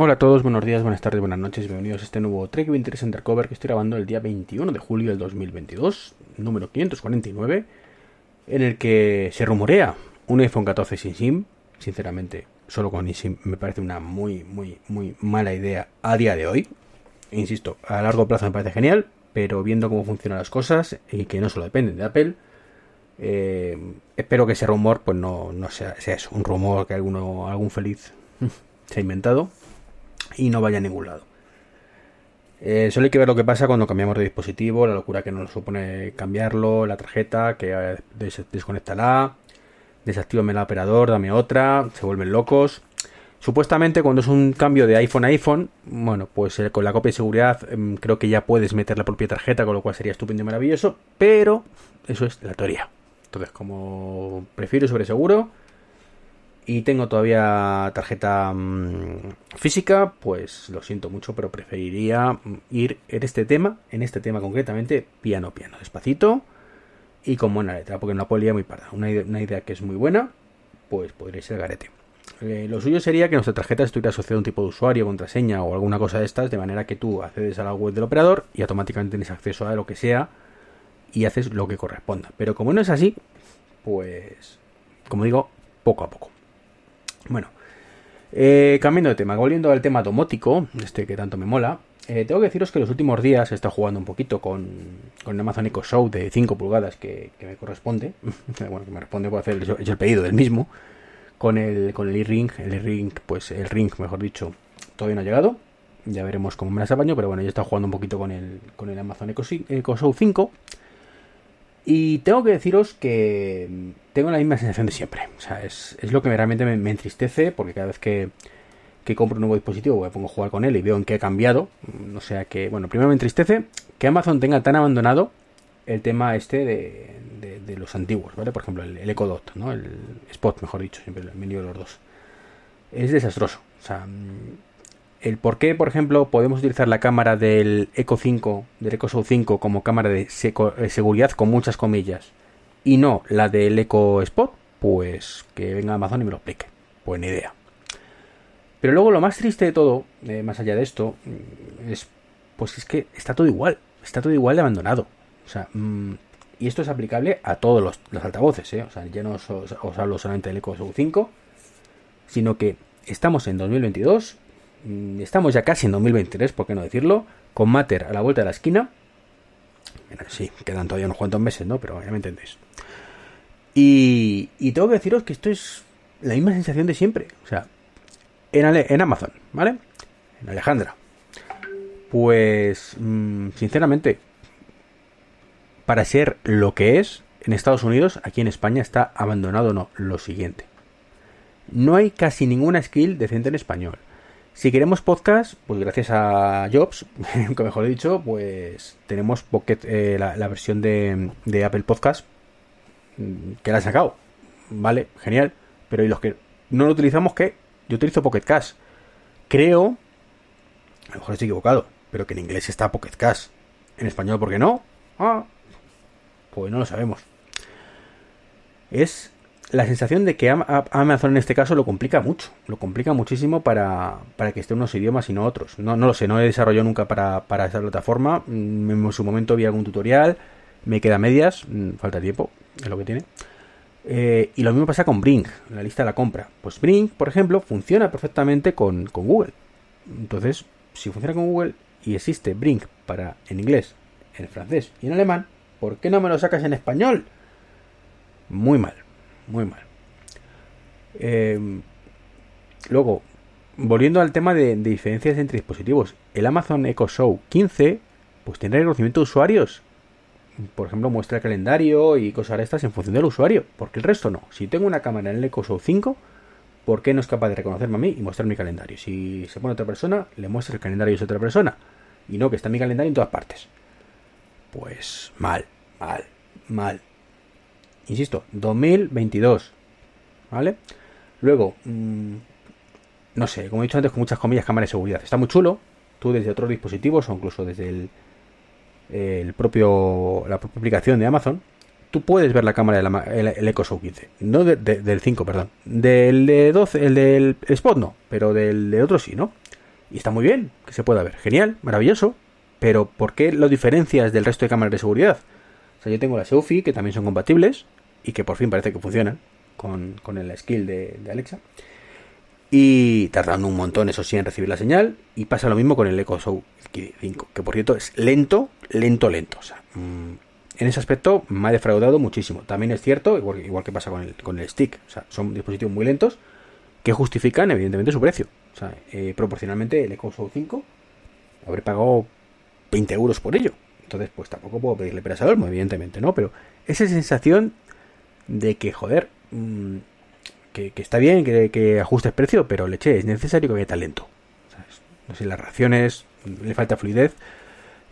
Hola a todos, buenos días, buenas tardes, buenas noches, bienvenidos a este nuevo Trek 23 Undercover que estoy grabando el día 21 de julio del 2022, número 549, en el que se rumorea un iPhone 14 sin SIM. Sinceramente, solo con SIM me parece una muy, muy, muy mala idea a día de hoy. Insisto, a largo plazo me parece genial, pero viendo cómo funcionan las cosas y que no solo dependen de Apple, eh, espero que ese rumor pues no, no sea, sea un rumor que alguno, algún feliz se ha inventado y no vaya a ningún lado. Eh, solo hay que ver lo que pasa cuando cambiamos de dispositivo, la locura que nos supone cambiarlo, la tarjeta, que eh, des desconectala, desactívame el operador, dame otra, se vuelven locos. Supuestamente cuando es un cambio de iPhone a iPhone, bueno, pues eh, con la copia de seguridad em, creo que ya puedes meter la propia tarjeta, con lo cual sería estupendo y maravilloso, pero eso es la teoría. Entonces, como prefiero sobre seguro, y tengo todavía tarjeta mmm, física, pues lo siento mucho, pero preferiría mm, ir en este tema, en este tema concretamente, piano piano, despacito y con buena letra, porque no podría muy parda. Una idea, una idea, que es muy buena, pues podría ser garete. Eh, lo suyo sería que nuestra tarjeta estuviera asociada a un tipo de usuario, contraseña o alguna cosa de estas, de manera que tú accedes a la web del operador y automáticamente tienes acceso a lo que sea y haces lo que corresponda. Pero como no es así, pues, como digo, poco a poco. Bueno, eh, cambiando de tema, volviendo al tema domótico, este que tanto me mola, eh, tengo que deciros que los últimos días he estado jugando un poquito con, con el Amazon Echo Show de 5 pulgadas que, me corresponde, bueno, que me responde por hacer el, el pedido del mismo, con el con el e-ring, el e-ring, pues el ring, mejor dicho, todavía no ha llegado, ya veremos cómo me las apaño, pero bueno, yo he estado jugando un poquito con el, con el Amazon Echo, Show 5 y tengo que deciros que tengo la misma sensación de siempre. O sea, es, es lo que realmente me, me, entristece, porque cada vez que, que, compro un nuevo dispositivo me pongo a jugar con él y veo en qué ha cambiado. O sea que, bueno, primero me entristece que Amazon tenga tan abandonado el tema este de, de, los antiguos, ¿vale? Por ejemplo, el, el, Echo Dot, ¿no? El Spot, mejor dicho, siempre medio de los dos. Es desastroso. O sea, el por qué, por ejemplo, podemos utilizar la cámara del Eco 5, del Eco Show 5 como cámara de eh, seguridad con muchas comillas y no la del Eco Spot, pues que venga Amazon y me lo explique. Pues ni idea. Pero luego lo más triste de todo, eh, más allá de esto, mm, es pues es que está todo igual, está todo igual de abandonado. O sea, mmm, y esto es aplicable a todos los, altavoces, ¿eh? O sea, ya no os, hablo solamente del Eco Show 5, sino que estamos en 2022 Mm, estamos ya casi en 2023, por qué no decirlo, con Mater a la vuelta de la esquina. Sí, quedan todavía unos cuantos meses, ¿no? Pero ya me entendéis. Y, tengo que deciros que esto es la misma sensación de siempre. O sea, en, Ale, en Amazon, ¿vale? En Alejandra. Pues, mmm, sinceramente, para ser lo que es, en Estados Unidos, aquí en España está abandonado no, lo siguiente. No hay casi ninguna skill decente en español. Si queremos podcast, pues gracias a Jobs, que mejor dicho, pues tenemos Pocket, eh, la, versión de, de, Apple Podcast mm, que la ha sacado. Vale, genial. Pero ¿y los que no lo utilizamos qué? Yo utilizo Pocket Cash. Creo, a lo mejor estoy equivocado, pero que en inglés está Pocket Cash. En español, ¿por qué no? Ah, pues no lo sabemos. Es la sensación de que Amazon en este caso lo complica mucho, lo complica muchísimo para, para que esté unos idiomas y no otros. No, no lo sé, no he desarrollado nunca para, para esa plataforma. Mm, en su momento vi algún tutorial me queda medias, mm, falta tiempo, es lo que tiene. Eh, y lo mismo pasa con Brink, la lista de la compra. Pues Brink, por ejemplo, funciona perfectamente con, con Google. Entonces, si funciona con Google y existe Brink para en inglés, en francés y en alemán, ¿por qué no me lo sacas en español? Muy mal, muy mal. Em, luego, volviendo al tema de, diferencias entre dispositivos, el Amazon Echo Show 15 pues tiene reconocimiento de usuarios. Por ejemplo, muestra el calendario y cosas de estas en función del usuario, porque el resto no. Si tengo una cámara en el Echo Show 5, ¿por qué no es capaz de reconocerme a mí y mostrar mi calendario? Si se pone otra persona, le muestra el calendario de otra persona. Y no que está mi calendario en todas partes. Pues mal, mal, mal. Insisto, 2022. ¿Vale? Luego, mm, no sé, como he dicho antes, con muchas comillas, cámara de seguridad. Está muy chulo. Tú desde otros dispositivos o incluso desde el, el propio, la propia aplicación de Amazon, tú puedes ver la cámara del el, Echo Show 15. No del 5, perdón. Del de 12, el del Spot no, pero del de otro sí, ¿no? Y está muy bien, que se pueda ver. Genial, maravilloso. Pero ¿por qué lo diferencias del resto de cámaras de seguridad? O sea, yo tengo la Selfie, que también son compatibles y que por fin parece que funcionan con, con el skill de, Alexa. Y tardando un montón, eso sí, en recibir la señal. Y pasa lo mismo con el Echo Show 5, que por cierto es lento, lento, lento. O sea, mm, en ese aspecto me ha defraudado muchísimo. También es cierto, igual, igual que pasa con el, con el stick, o sea, son dispositivos muy lentos que justifican evidentemente su precio. O sea, eh, proporcionalmente el Echo Show 5 habré pagado 20 euros por ello. Entonces, pues tampoco puedo pedirle peras al olmo, evidentemente, ¿no? Pero esa sensación de que, joder, mm, que, está bien que, que, ajustes precio, pero leche, es necesario que haya talento. No sé, las reacciones, le falta fluidez.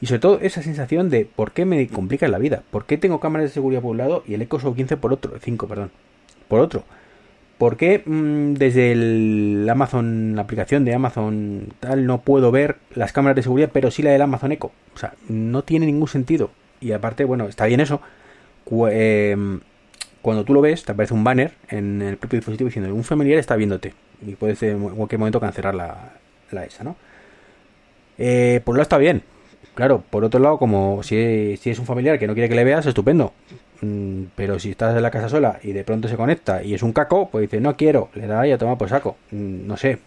Y sobre todo esa sensación de por qué me complica la vida. ¿Por qué tengo cámaras de seguridad por un lado y el Echo Show 15 por otro? 5, perdón. Por otro. ¿Por qué mm, desde el Amazon, la aplicación de Amazon tal, no puedo ver las cámaras de seguridad, pero sí la del Amazon Echo? O sea, no tiene ningún sentido. Y aparte, bueno, está bien eso. Em, cuando tú lo ves, te aparece un banner en el propio dispositivo diciendo un familiar está viéndote. Y puedes en cualquier momento cancelar la, la esa, ¿no? Eh, por un lado está bien. Claro, por otro lado, como si, si es un familiar que no quiere que le veas, estupendo. Mm, pero si estás en la casa sola y de pronto se conecta y es un caco, pues dice, no quiero, le da y a tomar por saco. Mm, no sé.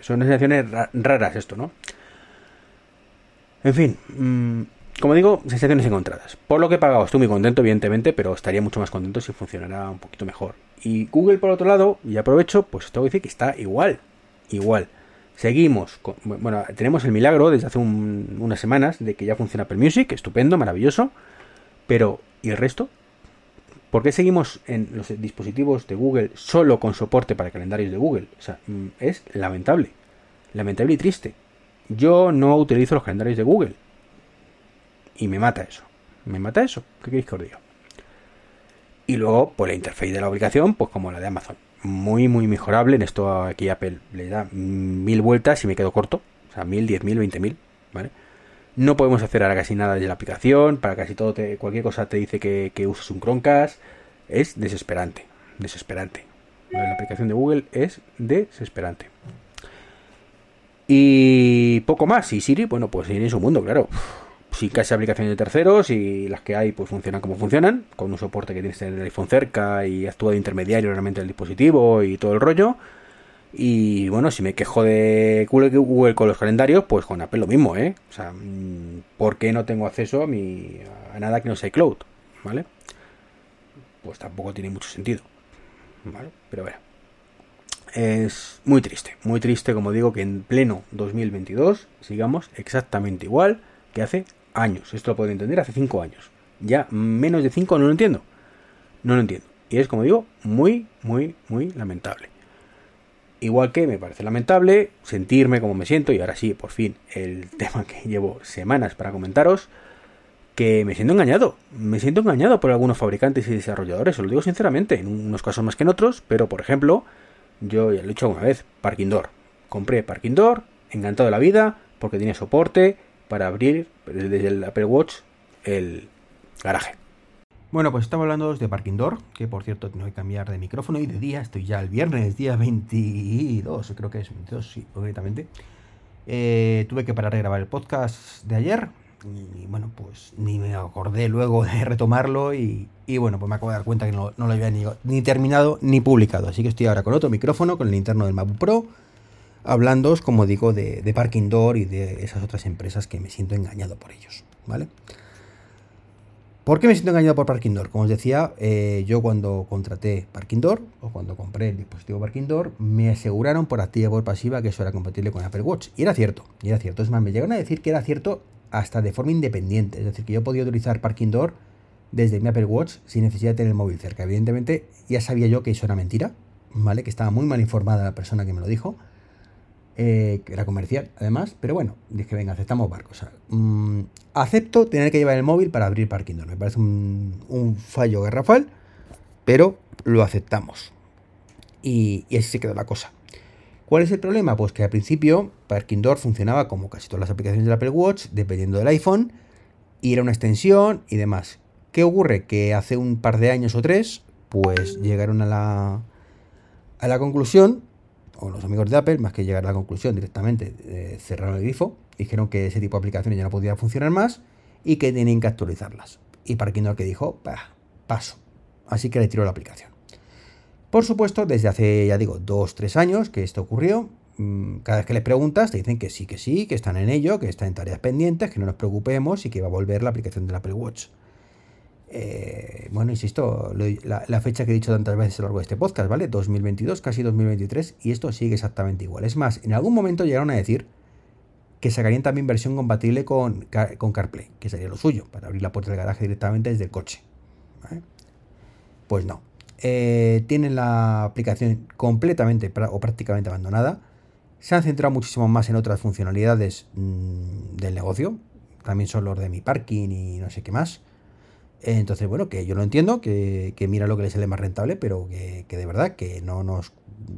Son sensaciones raras esto, ¿no? En fin, mm, como digo, sensaciones encontradas. Por lo que he pagado, estoy muy contento, evidentemente, pero estaría mucho más contento si funcionara un poquito mejor. Y Google, por otro lado, y aprovecho, pues tengo que decir que está igual. Igual. Seguimos. bueno, tenemos el milagro desde hace unas semanas de que ya funciona Apple Music, estupendo, maravilloso. Pero ¿Y el resto? ¿Por qué seguimos en los dispositivos de Google solo con soporte para calendarios de Google? O sea, mm, es lamentable. Lamentable y triste. Yo no utilizo los calendarios de Google. Y me mata eso. Me mata eso. ¿Qué queréis que os? Y luego, pues la interfaz de la aplicación, pues como la de Amazon. Muy, muy mejorable. En esto aquí Apple le da mil vueltas y me quedo corto. O sea, mil, diez mil, veinte mil. ¿Vale? No podemos hacer ahora casi nada desde la aplicación. Para casi todo, te, cualquier cosa te dice que, que uses un Chromecast. Es desesperante. Desesperante. La aplicación de Google es desesperante. Y poco más. Y Siri, bueno, pues en su mundo, claro. Sin casi aplicaciones de terceros y las que hay pues funcionan como funcionan, con un soporte que tienes en el iPhone cerca y actúa de intermediario realmente el dispositivo y todo el rollo. Y bueno, si me quejo de Google con los calendarios, pues con Apple lo mismo, ¿eh? O sea, mm, ¿por qué no tengo acceso a, mi, a nada que no sea cloud? ¿Vale? Pues tampoco tiene mucho sentido. ¿Vale? Pero bueno. Es muy triste, muy triste, como digo, que en pleno 2022 sigamos exactamente igual que hace años. Esto lo puedo entender hace 5 años. Ya menos de 5 no lo entiendo. No lo entiendo. Y es, como digo, muy, muy, muy lamentable. Igual que me parece lamentable sentirme como me siento, y ahora sí, por fin, el tema que llevo semanas para comentaros, que me siento engañado. Me siento engañado por algunos fabricantes y desarrolladores, os lo digo sinceramente, en unos casos más que en otros, pero por ejemplo, yo ya lo he dicho alguna vez, Parking Door. Compré Parking Door, encantado de la vida, porque tiene soporte para abrir desde el Apple Watch el garaje. Bueno, pues estamos hablando de Parking Door, que por cierto tengo que cambiar de micrófono y de día, estoy ya el viernes, día 22, creo que es 22, sí, concretamente. Eh, tuve que parar de grabar el podcast de ayer Y, bueno, pues ni me acordé luego de retomarlo y, bueno, pues me acabo de dar cuenta que no, lo había ni, terminado ni publicado. Así que estoy ahora con otro micrófono, con el interno del MacBook Pro, hablando, como digo, de, de Parking Door y de esas otras empresas que me siento engañado por ellos, ¿vale? ¿Por qué me siento engañado por Parking Door? Como os decía, eh, yo cuando contraté Parking Door o cuando compré el dispositivo Parking Door, me aseguraron por activa y por pasiva que eso era compatible con Apple Watch. Y era cierto, y era cierto. Es más, me llegaron a decir que era cierto hasta de forma independiente. Es decir, que yo podía utilizar Parking Door desde mi Apple Watch sin necesidad de tener el móvil cerca. Evidentemente, ya sabía yo que eso era mentira, ¿vale? Que estaba muy mal informada la persona que me lo dijo. Eh, que era comercial además, pero bueno, dije, venga, aceptamos barcos. Mm, acepto tener que llevar el móvil para abrir Parking. Me parece un, fallo garrafal, pero lo aceptamos. Y, y, así se quedó la cosa. ¿Cuál es el problema? Pues que al principio Parking Door funcionaba como casi todas las aplicaciones del Apple Watch, dependiendo del iPhone, y era una extensión y demás. ¿Qué ocurre? Que hace un par de años o tres, pues llegaron a la, a la conclusión o los amigos de Apple, más que llegar a la conclusión directamente, cerraron el grifo, dijeron que ese tipo de aplicaciones ya no podían funcionar más y que tenían que actualizarlas. Y Parkindor que dijo, paso. Así que le tiró la aplicación. Por supuesto, desde hace, ya digo, dos, tres años que esto ocurrió, mm, cada vez que les preguntas te dicen que sí, que sí, que están en ello, que están en tareas pendientes, que no nos preocupemos y que va a volver la aplicación del Apple Watch. Eh, bueno, insisto, la, fecha que he dicho tantas veces a lo largo de este podcast, ¿vale? 2022, casi 2023, y esto sigue exactamente igual. Es más, en algún momento llegaron a decir que sacarían también versión compatible con, con CarPlay, que sería lo suyo, para abrir la puerta del garaje directamente desde el coche. Pues no. Eh, tienen la aplicación completamente o prácticamente abandonada. Se han centrado muchísimo más en otras funcionalidades mm, del negocio. También son los de mi parking y no sé qué más. Entonces, bueno, que yo lo entiendo, que, mira lo que le sale más rentable, pero que, de verdad que no nos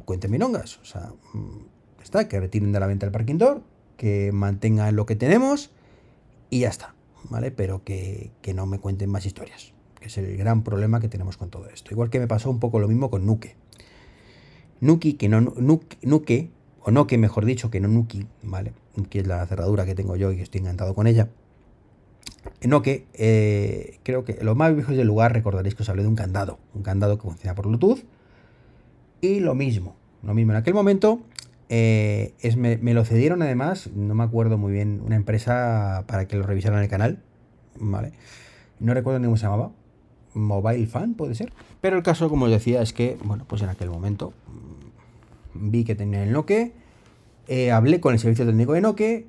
cuenten minongas. O sea, mm, está, que retiren de la venta el parking door, que mantengan lo que tenemos y ya está, ¿vale? Pero que, no me cuenten más historias, que es el gran problema que tenemos con todo esto. Igual que me pasó un poco lo mismo con Nuke. Nuki, que no, Nuke, Nuke o no que mejor dicho, que no Nuki, ¿vale? Que es la cerradura que tengo yo y estoy encantado con ella no que eh, creo que los más viejos del lugar recordaréis que os hablé de un candado, un candado que funciona por Bluetooth. Y lo mismo, lo mismo en aquel momento. Eh, es, me, lo cedieron además, no me acuerdo muy bien, una empresa para que lo revisaran en el canal. ¿vale? No recuerdo ni cómo se llamaba. Mobile Fan, puede ser. Pero el caso, como os decía, es que, bueno, pues en aquel momento mm, vi que tenía el Nokia. Eh, hablé con el servicio técnico de Nokia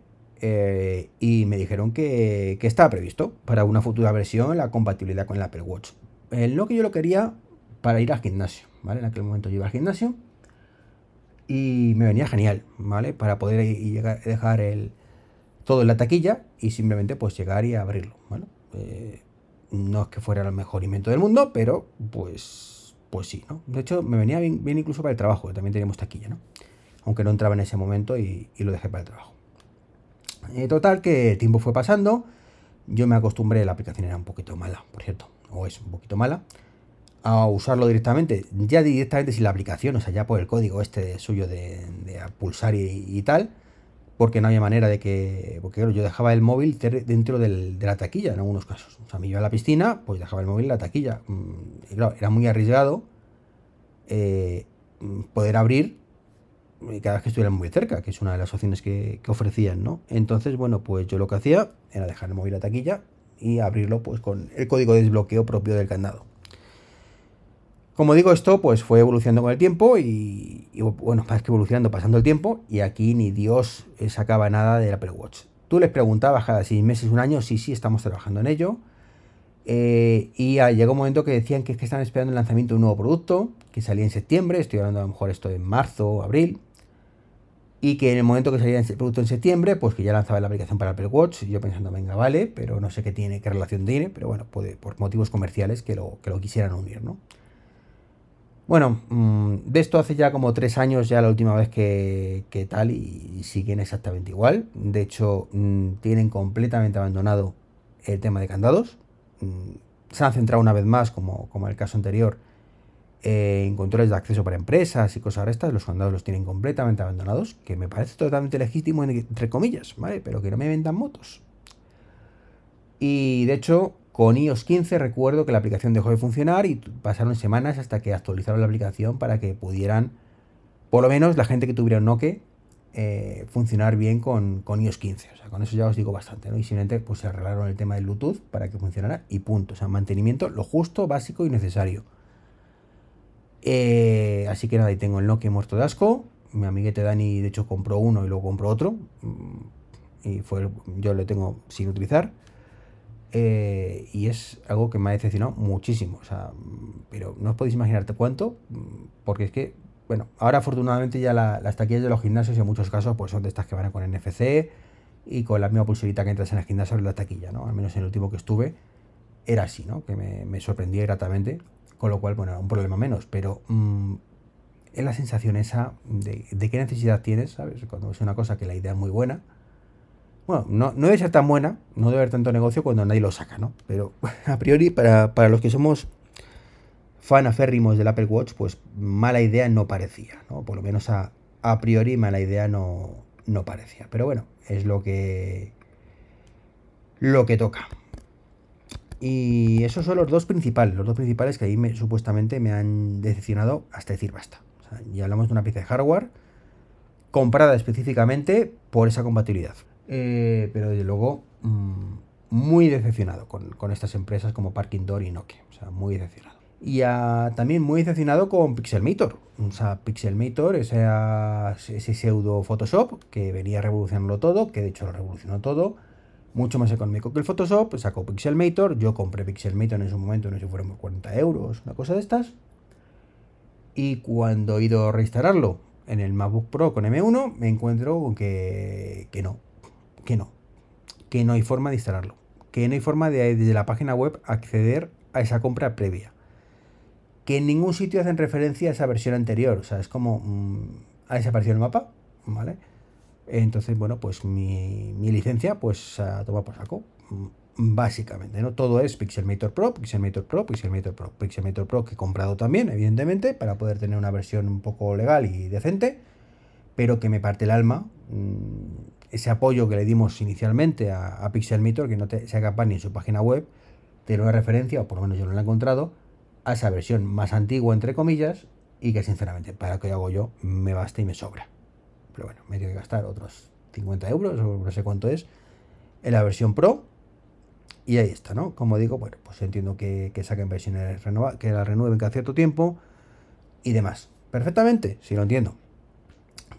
eh, y me dijeron que, estaba previsto para una futura versión la compatibilidad con el Apple Watch. El no que yo lo quería para ir al gimnasio, ¿vale? En aquel momento yo iba al gimnasio y me venía genial, ¿vale? Para poder llegar, dejar el, todo en la taquilla y simplemente pues llegar y abrirlo, ¿vale? Eh, no es que fuera el mejor invento del mundo, pero pues, pues sí, ¿no? De hecho, me venía bien, incluso para el trabajo, que también teníamos taquilla, ¿no? Aunque no entraba en ese momento y lo dejé para el trabajo. Eh, total, que el tiempo fue pasando. Yo me acostumbré, la aplicación era un poquito mala, por cierto, o es un poquito mala, a usarlo directamente, ya directamente sin la aplicación, o sea, ya por el código este suyo de, pulsar y, tal, porque no había manera de que. Porque yo dejaba el móvil dentro de la taquilla en algunos casos. O sea, me iba a la piscina, pues dejaba el móvil en la taquilla. Mm, y claro, era muy arriesgado eh, poder abrir cada vez que estuviera muy cerca, que es una de las opciones que, ofrecían, ¿no? Entonces, bueno, pues yo lo que hacía era dejar el móvil a taquilla y abrirlo pues con el código de desbloqueo propio del candado. Como digo, esto pues fue evolucionando con el tiempo y, bueno, más que evolucionando, pasando el tiempo, y aquí ni Dios sacaba nada del Apple Watch. Tú les preguntabas cada seis meses, un año, sí, sí, estamos trabajando en ello. Eh, y llegó un momento que decían que, es que estaban esperando el lanzamiento de un nuevo producto, que salía en septiembre, estoy hablando a lo mejor esto en marzo o abril, y que en el momento que salía el producto en septiembre, pues que ya lanzaba la aplicación para Apple Watch, yo pensando, venga, vale, pero no sé qué tiene, qué relación tiene, pero bueno, puede, por motivos comerciales que lo, que lo quisieran unir, ¿no? Bueno, mm, de esto hace ya como tres años ya la última vez que, tal y, siguen exactamente igual. De hecho, mm, tienen completamente abandonado el tema de candados. Mm, se han centrado una vez más, como, como en el caso anterior, eh, en controles de acceso para empresas y cosas estas, los candados los tienen completamente abandonados, que me parece totalmente legítimo, entre comillas, ¿vale? Pero que no me vendan motos. Y de hecho, con iOS 15 recuerdo que la aplicación dejó de funcionar y pasaron semanas hasta que actualizaron la aplicación para que pudieran, por lo menos la gente que tuviera un Nokia, eh, funcionar bien con, con, iOS 15. O sea, con eso ya os digo bastante, ¿no? Y simplemente pues se arreglaron el tema del Bluetooth para que funcionara y punto. O sea, mantenimiento lo justo, básico y necesario. Eh, así que nada, ahí tengo el Nokia muerto de asco. Mi amiguete Dani, de hecho, compró uno y luego compró otro. Mm, y fue yo lo tengo sin utilizar. Eh, y es algo que me ha decepcionado muchísimo. O sea, pero no os podéis imaginarte cuánto, porque es que, bueno, ahora afortunadamente ya las taquillas de los gimnasios en muchos casos pues son de estas que van con NFC y con la misma pulserita que entras en el gimnasio en la taquilla, ¿no? Al menos en el último que estuve era así, ¿no? Que me, me sorprendía gratamente, con lo cual, bueno, un problema menos, pero mm, es la sensación esa de, de, qué necesidad tienes, ¿sabes? Cuando es una cosa que la idea es muy buena, bueno, no, no debe ser tan buena, no debe haber tanto negocio cuando nadie lo saca, ¿no? Pero a priori, para, los que somos fan aférrimos del Apple Watch, pues mala idea no parecía, ¿no? Por lo menos a, a priori mala idea no, no parecía. Pero bueno, es lo que. lo que toca. Y esos son los dos principales, los dos principales que ahí me, supuestamente me han decepcionado hasta decir basta. O ya hablamos de una pieza de hardware comprada específicamente por esa compatibilidad. Eh, pero desde luego mm, muy decepcionado con, estas empresas como Parking Door y Nokia. O sea, muy decepcionado. Y también muy decepcionado con Pixelmator. O sea, Pixelmator, ese, ese pseudo Photoshop que venía revolucionando todo, que de hecho lo revolucionó todo. Mucho más económico que el Photoshop, sacó Pixelmator. Yo compré Pixelmator en su momento, no sé si fueron 40 euros, una cosa de estas. Y cuando he ido a reinstalarlo en el MacBook Pro con M1, me encuentro con que, que no, que no, que no hay forma de instalarlo, que no hay forma de desde la página web acceder a esa compra previa, que en ningún sitio hacen referencia a esa versión anterior, o sea, es como mm, ha desaparecido el mapa, ¿vale? Entonces, bueno, pues mi, licencia, pues a toma por saco, mm, básicamente, ¿no? Todo es Pixelmator Pro, Pixelmator Pro, Pixelmator Pro, Pixelmator Pro que he comprado también, evidentemente, para poder tener una versión un poco legal y decente, pero que me parte el alma mm, ese apoyo que le dimos inicialmente a, Pixelmator, que no te, sea capaz ni en su página web de una referencia, o por lo menos yo no la he encontrado, a esa versión más antigua, entre comillas, y que sinceramente, para lo que hago yo, me basta y me sobra. Pero bueno, me tengo que gastar otros 50 euros, o no sé cuánto es, en la versión Pro. Y ahí está, ¿no? Como digo, bueno, pues entiendo que, que saquen versiones renovadas, que la renueven cada cierto tiempo y demás. Perfectamente, sí lo entiendo.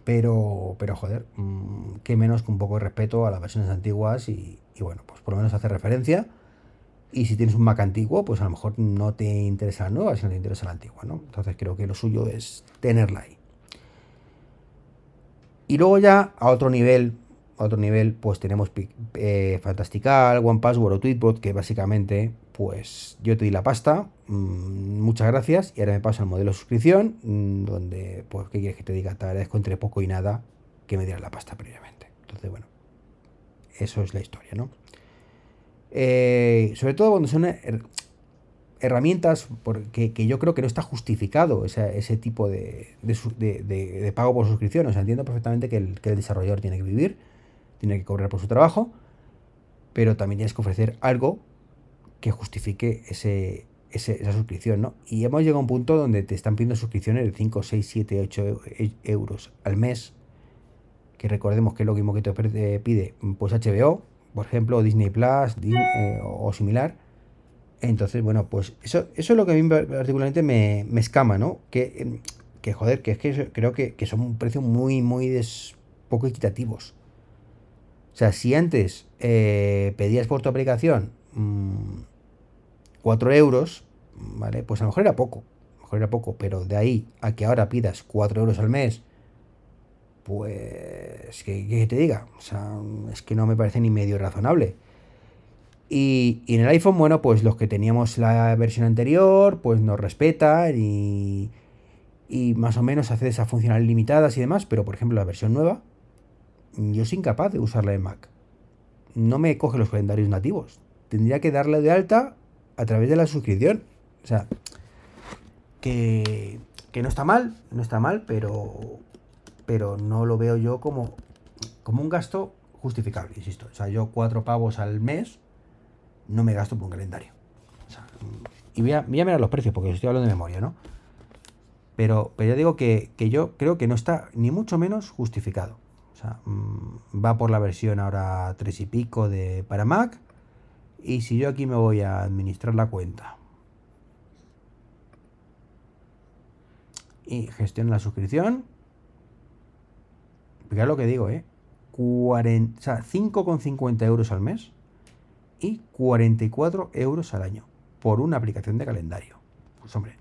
Pero, pero joder, mm, qué menos que un poco de respeto a las versiones antiguas y, bueno, pues por lo menos hace referencia. Y si tienes un Mac antiguo, pues a lo mejor no te interesa la nueva, sino te interesa la antigua, ¿no? Entonces creo que lo suyo es tenerla ahí. Y luego ya a otro nivel, a otro nivel, pues tenemos eh, Fantastical, One Password o Tweetbot, que básicamente, pues yo te di la pasta, Mm, muchas gracias y ahora me paso al modelo de suscripción mm, donde pues qué quieres que te diga te agradezco entre poco y nada que me dieras la pasta previamente. Entonces bueno eso es la historia no eh, sobre todo cuando son herramientas porque que yo creo que no está justificado ese, tipo de, pago por suscripción o sea entiendo perfectamente que el, que el desarrollador tiene que vivir tiene que cobrar por su trabajo pero también tienes que ofrecer algo que justifique ese, esa suscripción, ¿no? Y hemos llegado a un punto donde te están pidiendo suscripciones de 5, 6, 7, 8 euros al mes, que recordemos que es lo mismo que te pide pues HBO, por ejemplo, Disney Plus eh, o similar. Entonces, bueno, pues eso, eso es lo que a mí particularmente me, escama, ¿no? Que, que joder, que es que creo que, son un precio muy, muy poco equitativos. O sea, si antes eh, pedías por tu aplicación mmm, 4 euros, ¿vale? Pues a lo mejor era poco, a lo mejor era poco, pero de ahí a que ahora pidas 4 euros al mes, pues, ¿qué, te diga? O sea, es que no me parece ni medio razonable. Y, en el iPhone, bueno, pues los que teníamos la versión anterior, pues nos respetan y, y más o menos hace esas funcionalidades limitadas y demás, pero por ejemplo la versión nueva, yo soy incapaz de usarla en Mac. No me coge los calendarios nativos. Tendría que darle de alta a través de la suscripción. O sea, que, no está mal, no está mal, pero, pero no lo veo yo como, como un gasto justificable, insisto. O sea, yo cuatro pavos al mes no me gasto por un calendario. y voy a, mirar los precios porque estoy hablando de memoria, ¿no? Pero, pero ya digo que, yo creo que no está ni mucho menos justificado. O sea, mm, va por la versión ahora 3 y pico de para Mac. Y si yo aquí me voy a administrar la cuenta y gestiono la suscripción, Fíjate lo que digo, ¿eh? 40, o sea, 5,50 euros al mes y 44 euros al año por una aplicación de calendario. Pues hombre,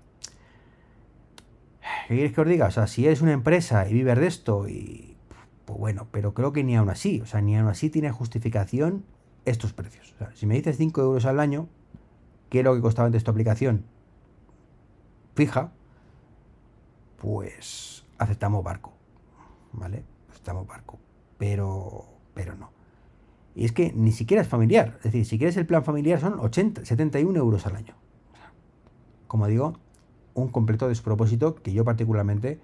¿qué quieres que os diga? O sea, si eres una empresa y vives de esto, y pues bueno, pero creo que ni aún así, o sea, ni aún así tiene justificación estos precios. O sea, si me dices 5 euros al año, ¿qué es lo que costaba antes tu aplicación? Fija, pues aceptamos barco, ¿vale? Aceptamos barco, pero, pero no. Y es que ni siquiera es familiar. Es decir, si quieres el plan familiar son 80, 71 euros al año. Como digo, un completo despropósito que yo particularmente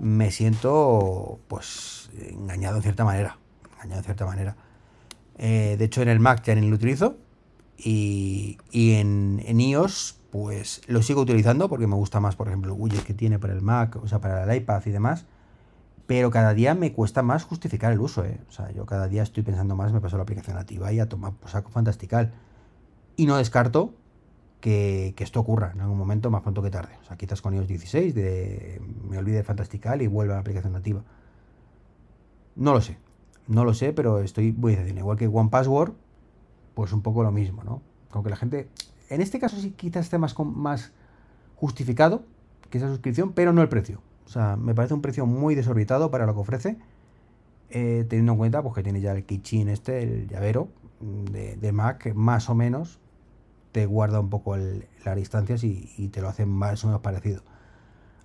me siento pues engañado en cierta manera. Engañado en cierta manera. Eh, de hecho, en el Mac ya ni lo utilizo. Y, en, en, iOS, pues lo sigo utilizando porque me gusta más, por ejemplo, el widget que tiene para el Mac, o sea, para el iPad y demás. Pero cada día me cuesta más justificar el uso, ¿eh? O sea, yo cada día estoy pensando más, me paso la aplicación nativa y a tomar pues, saco fantastical. Y no descarto que, esto ocurra en algún momento más pronto que tarde. O sea, quizás con iOS 16 de, me olvide de fantastical y vuelva a la aplicación nativa. No lo sé. No lo sé, pero estoy, voy a decir, igual que One Password, pues un poco lo mismo, ¿no? Aunque la gente, en este caso sí quizás esté más justificado que esa suscripción, pero no el precio. O sea, me parece un precio muy desorbitado para lo que ofrece, eh, teniendo en cuenta pues, que tiene ya el kitchen este, el llavero de, Mac, que más o menos te guarda un poco las distancias y, te lo hace más o menos parecido.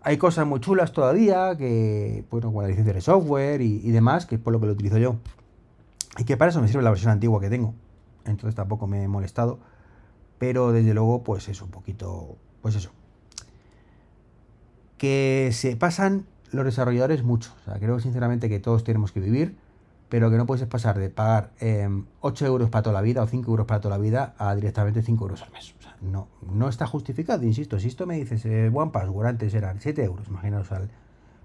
Hay cosas muy chulas todavía, que, bueno, con la licencia de software y, y, demás, que es por lo que lo utilizo yo. Y que para eso me sirve la versión antigua que tengo. Entonces tampoco me he molestado. Pero desde luego, pues es un poquito, pues eso, que se pasan los desarrolladores mucho. O sea, creo sinceramente que todos tenemos que vivir, pero que no puedes pasar de pagar 8 em, euros para toda la vida o 5 euros para toda la vida a directamente 5 euros al mes. O sea, no, no está justificado, insisto. Si esto me dices, eh, One Password antes eran 7 euros, imaginaos, al,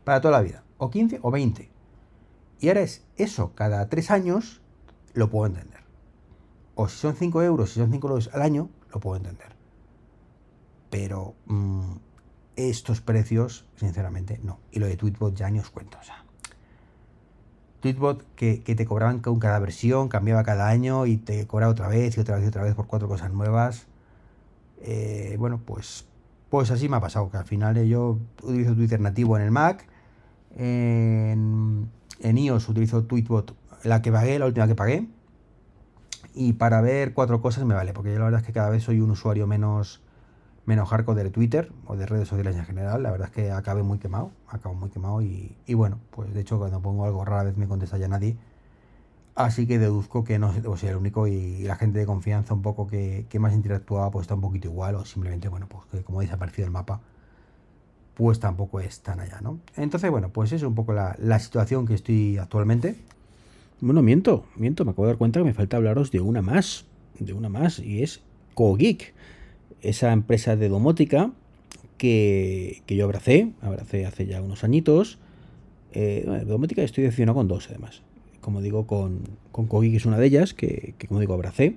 para toda la vida, o 15 o 20. Y ahora es eso, cada 3 años, lo puedo entender. O si son 5 euros, si son 5 euros al año, lo puedo entender. Pero... Mm, estos precios, sinceramente, no. Y lo de Tweetbot ya ni os cuento. O sea, Tweetbot que, te cobraban con cada versión, cambiaba cada año y te cobraba otra vez y otra vez y otra vez por cuatro cosas nuevas. Eh, bueno, pues, pues así me ha pasado, que al final yo utilizo Twitter nativo en el Mac. En, en iOS utilizo Tweetbot, la que pagué, la última que pagué. Y para ver cuatro cosas me vale, porque yo la verdad es que cada vez soy un usuario menos menos hardcore de Twitter o de redes sociales en general. La verdad es que acabé muy quemado, acabo muy quemado y, bueno, pues de hecho cuando pongo algo rara vez me contesta ya nadie. Así que deduzco que no debo ser el único y la gente de confianza un poco que, más interactuaba pues está un poquito igual o simplemente, bueno, pues que como desaparecido el mapa, pues tampoco es tan allá, ¿no? Entonces, bueno, pues es un poco la, la situación que estoy actualmente. Bueno, miento, miento, me acabo de dar cuenta que me falta hablaros de una más, de una más, y es CoGeek esa empresa de domótica que, yo abracé, abracé hace ya unos añitos. Eh, domótica estoy decidiendo con dos además. Como digo, con, con Kogi, que es una de ellas, que, como digo, abracé.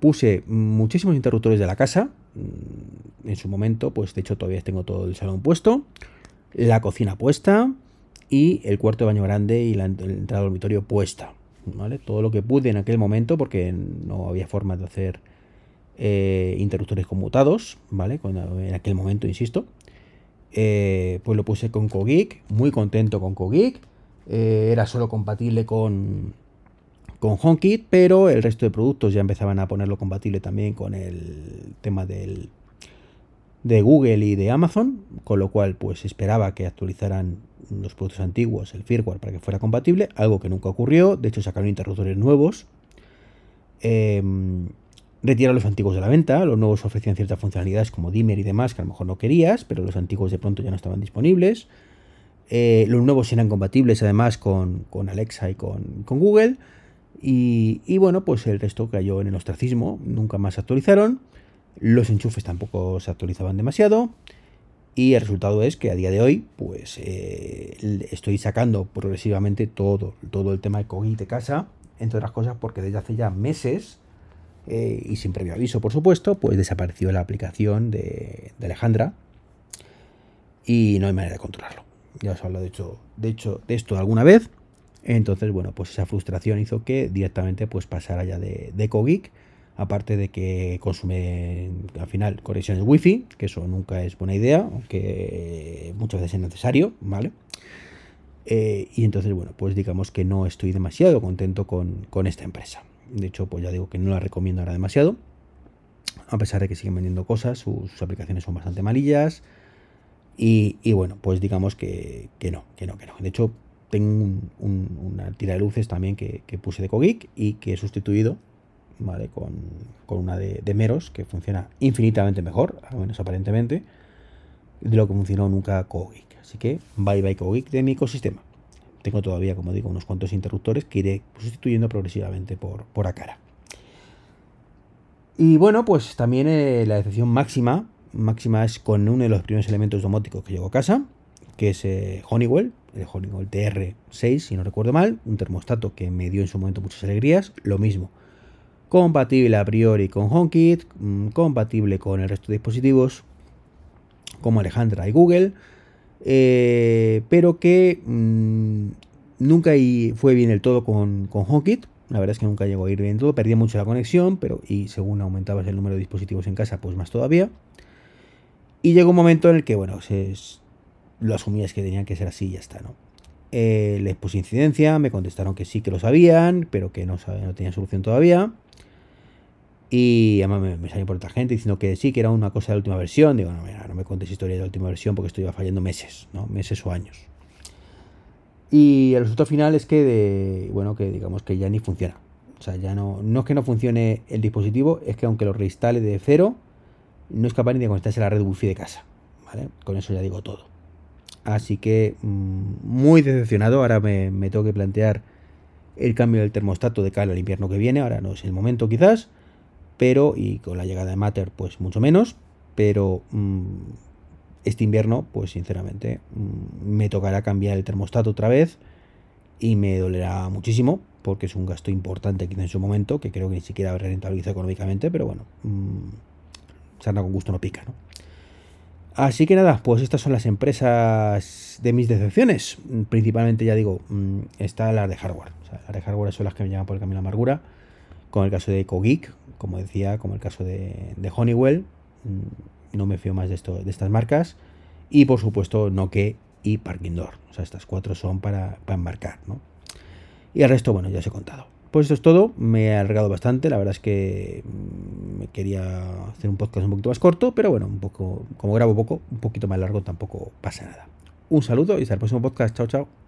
Puse muchísimos interruptores de la casa. Mm, en su momento, pues de hecho todavía tengo todo el salón puesto. La cocina puesta. Y el cuarto de baño grande y la, entrada al dormitorio puesta. ¿vale? Todo lo que pude en aquel momento, porque no había forma de hacer eh, interruptores conmutados, ¿vale? en aquel momento, insisto. Eh, pues lo puse con CoGeek, muy contento con CoGeek. Eh, era solo compatible con, con HomeKit, pero el resto de productos ya empezaban a ponerlo compatible también con el tema del, de Google y de Amazon, con lo cual pues esperaba que actualizaran los productos antiguos, el firmware, para que fuera compatible, algo que nunca ocurrió, de hecho sacaron interruptores nuevos. Em, Retira los antiguos de la venta, los nuevos ofrecían ciertas funcionalidades como dimmer y demás que a lo mejor no querías, pero los antiguos de pronto ya no estaban disponibles. Eh, los nuevos eran compatibles además con, Alexa y con, Google. Y, y bueno, pues el resto cayó en el ostracismo, nunca más se actualizaron, los enchufes tampoco se actualizaban demasiado. Y el resultado es que a día de hoy, pues eh, estoy sacando progresivamente todo, todo el tema de Cogit de casa, entre otras cosas porque desde hace ya meses, eh, y sin previo aviso por supuesto, pues desapareció la aplicación de, Alejandra y no hay manera de controlarlo. Ya os he hablado de hecho, de hecho de esto alguna vez. Entonces, bueno, pues esa frustración hizo que directamente pues pasara ya de, de Cogeek aparte de que consume al final conexiones wifi, que eso nunca es buena idea, aunque muchas veces es necesario, ¿vale? Eh, y entonces, bueno, pues digamos que no estoy demasiado contento con, esta empresa. De hecho, pues ya digo que no la recomiendo ahora demasiado, a pesar de que siguen vendiendo cosas, sus, aplicaciones son bastante malillas. Y, bueno, pues digamos que, no, que no, que no. De hecho, tengo una tira de luces también que, que puse de Cogeek y que he sustituido ¿vale? Con, una de, Meros que funciona infinitamente mejor, al menos aparentemente, de lo que funcionó nunca Cogeek. Así que bye bye Cogeek de mi ecosistema. Tengo todavía, como digo, unos cuantos interruptores que iré sustituyendo progresivamente por, por. Y bueno, pues también eh, la decepción máxima, máxima es con uno de los primeros elementos domóticos que llegó a casa, que es eh, Honeywell, el Honeywell TR6, si no recuerdo mal, un termostato que me dio en su momento muchas alegrías, lo mismo compatible a priori con HomeKit, mm, compatible con el resto de dispositivos como Alejandra y Google, eh, pero que mm, nunca fue bien el todo con, con HomeKit. La verdad es que nunca llegó a ir bien todo, perdía mucho la conexión, pero y según aumentabas el número de dispositivos en casa, pues más todavía. Y llegó un momento en el que, bueno, lo asumías que tenían que ser así y ya está, ¿no? Eh, les puse incidencia, me contestaron que sí que lo sabían, pero que no, no tenían solución todavía. Y además me, salió por otra gente diciendo que sí, que era una cosa de la última versión. Digo, no, mira, no me contes historia de la última versión porque esto iba fallando meses, ¿no? Meses o años. Y el resultado final es que, de, bueno, que digamos que ya ni funciona. O sea, ya no, no es que no funcione el dispositivo, es que aunque lo reinstale de cero, no es capaz ni de conectarse a la red wifi de casa. ¿Vale? Con eso ya digo todo. Así que mm, muy decepcionado. Ahora me, me tengo que plantear el cambio del termostato de cara al invierno que viene. Ahora no es el momento quizás pero, y con la llegada de Matter, pues mucho menos, pero mm, este invierno, pues sinceramente, mm, me tocará cambiar el termostato otra vez y me dolerá muchísimo, porque es un gasto importante quizá en su momento, que creo que ni siquiera habrá rentabilizado económicamente, pero bueno, mmm, sarna con gusto no pica, ¿no? Así que nada, pues estas son las empresas de mis decepciones. Principalmente, ya digo, mm, está la de hardware. Las de hardware son las que me llaman por el camino de amargura. Con el caso de EcoGeek, como decía, como el caso de, Honeywell, mm, no me fío más de, estas marcas. Y por supuesto, Nokia y Parking Door. O sea, estas cuatro son para, para embarcar, ¿no? Y el resto, bueno, ya os he contado. Pues esto es todo, me he alargado bastante, la verdad es que mm, me quería hacer un podcast un poquito más corto, pero bueno, un poco, como grabo poco, un poquito más largo tampoco pasa nada. Un saludo y hasta el próximo podcast, chao chao.